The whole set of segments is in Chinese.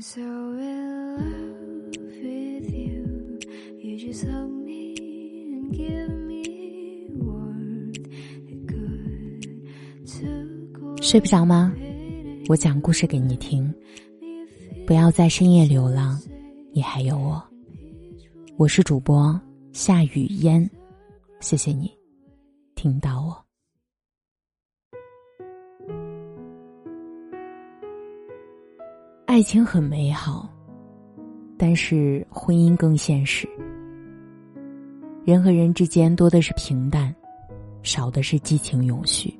so in love with you. You just hug me and give me warmth. It could took 睡不着吗？我讲故事给你听，不要在深夜流浪，你还有我。我是主播夏雨嫣，谢谢你听到我。爱情很美好，但是婚姻更现实。人和人之间多的是平淡，少的是激情永续。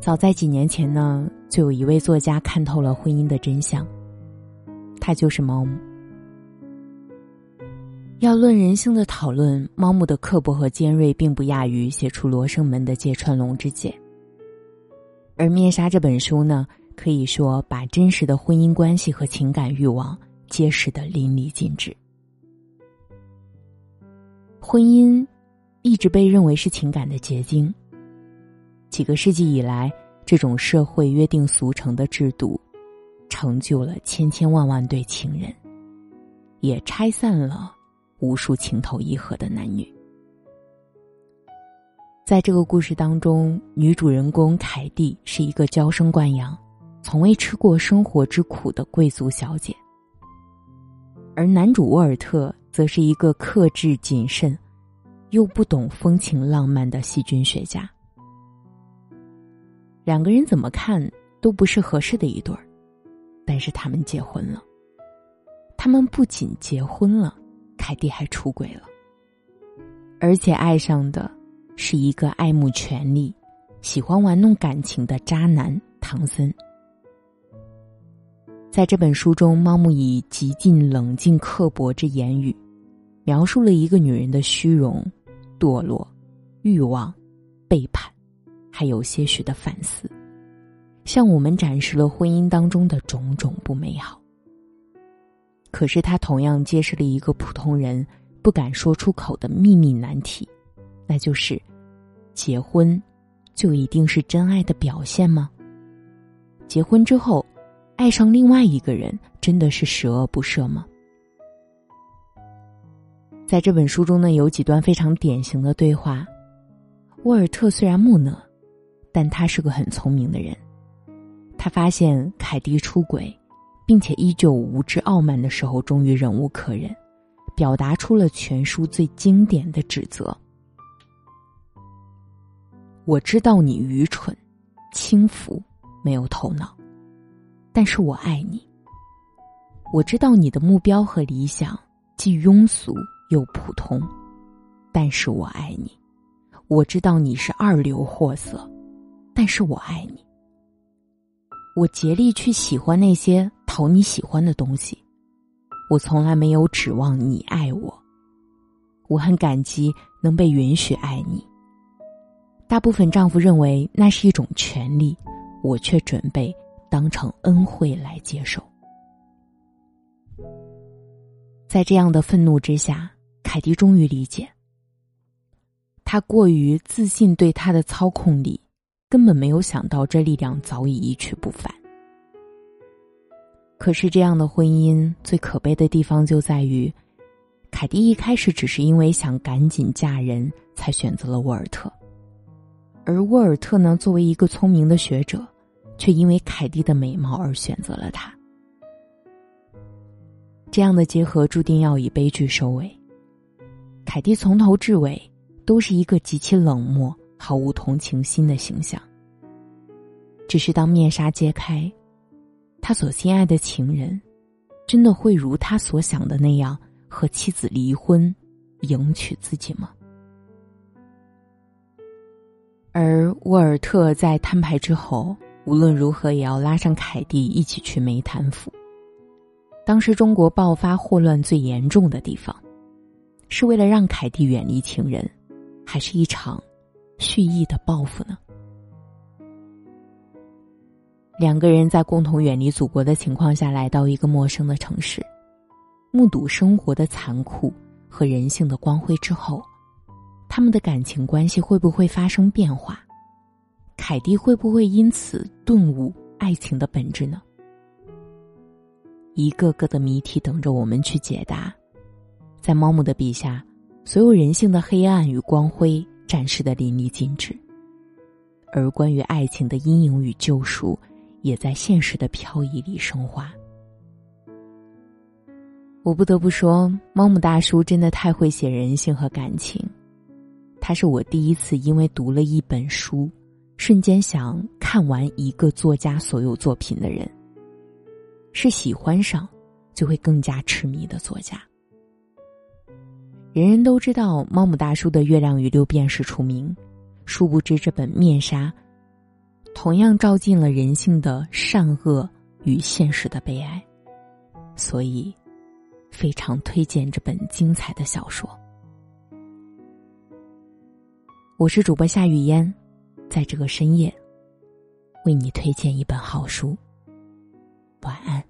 早在几年前呢，就有一位作家看透了婚姻的真相，他就是猫。要论人性的讨论，猫母的刻薄和尖锐并不亚于写出《罗生门》的芥川龙之介。而《灭杀》这本书呢？可以说，把真实的婚姻关系和情感欲望揭示的淋漓尽致。婚姻一直被认为是情感的结晶。几个世纪以来，这种社会约定俗成的制度，成就了千千万万对情人，也拆散了无数情投意合的男女。在这个故事当中，女主人公凯蒂是一个娇生惯养。从未吃过生活之苦的贵族小姐，而男主沃尔特则是一个克制谨慎，又不懂风情浪漫的细菌学家。两个人怎么看都不是合适的一对儿，但是他们结婚了。他们不仅结婚了，凯蒂还出轨了，而且爱上的是一个爱慕权力、喜欢玩弄感情的渣男唐森。在这本书中，猫木以极尽冷静刻薄之言语，描述了一个女人的虚荣、堕落、欲望、背叛，还有些许的反思，向我们展示了婚姻当中的种种不美好。可是，他同样揭示了一个普通人不敢说出口的秘密难题，那就是：结婚就一定是真爱的表现吗？结婚之后。爱上另外一个人，真的是十恶不赦吗？在这本书中呢，有几段非常典型的对话。沃尔特虽然木讷，但他是个很聪明的人。他发现凯蒂出轨，并且依旧无知傲慢的时候，终于忍无可忍，表达出了全书最经典的指责：“我知道你愚蠢、轻浮、没有头脑。”但是我爱你。我知道你的目标和理想既庸俗又普通，但是我爱你。我知道你是二流货色，但是我爱你。我竭力去喜欢那些讨你喜欢的东西，我从来没有指望你爱我。我很感激能被允许爱你。大部分丈夫认为那是一种权利，我却准备。当成恩惠来接受，在这样的愤怒之下，凯蒂终于理解，他过于自信对他的操控力，根本没有想到这力量早已一去不返。可是，这样的婚姻最可悲的地方就在于，凯蒂一开始只是因为想赶紧嫁人才选择了沃尔特，而沃尔特呢，作为一个聪明的学者。却因为凯蒂的美貌而选择了他，这样的结合注定要以悲剧收尾。凯蒂从头至尾都是一个极其冷漠、毫无同情心的形象。只是当面纱揭开，他所心爱的情人，真的会如他所想的那样和妻子离婚，迎娶自己吗？而沃尔特在摊牌之后。无论如何也要拉上凯蒂一起去梅潭府。当时中国爆发霍乱最严重的地方，是为了让凯蒂远离情人，还是一场蓄意的报复呢？两个人在共同远离祖国的情况下来到一个陌生的城市，目睹生活的残酷和人性的光辉之后，他们的感情关系会不会发生变化？凯蒂会不会因此顿悟爱情的本质呢？一个个的谜题等着我们去解答。在猫母的笔下，所有人性的黑暗与光辉展示的淋漓尽致，而关于爱情的阴影与救赎，也在现实的漂移里升华。我不得不说，猫母大叔真的太会写人性和感情。他是我第一次因为读了一本书，瞬间想看完一个作家所有作品的人。是喜欢上，就会更加痴迷的作家。人人都知道猫母大叔的《月亮与六便士》出名，殊不知这本面纱，同样照进了人性的善恶与现实的悲哀，所以非常推荐这本精彩的小说。我是主播夏雨嫣，在这个深夜为你推荐一本好书。晚安。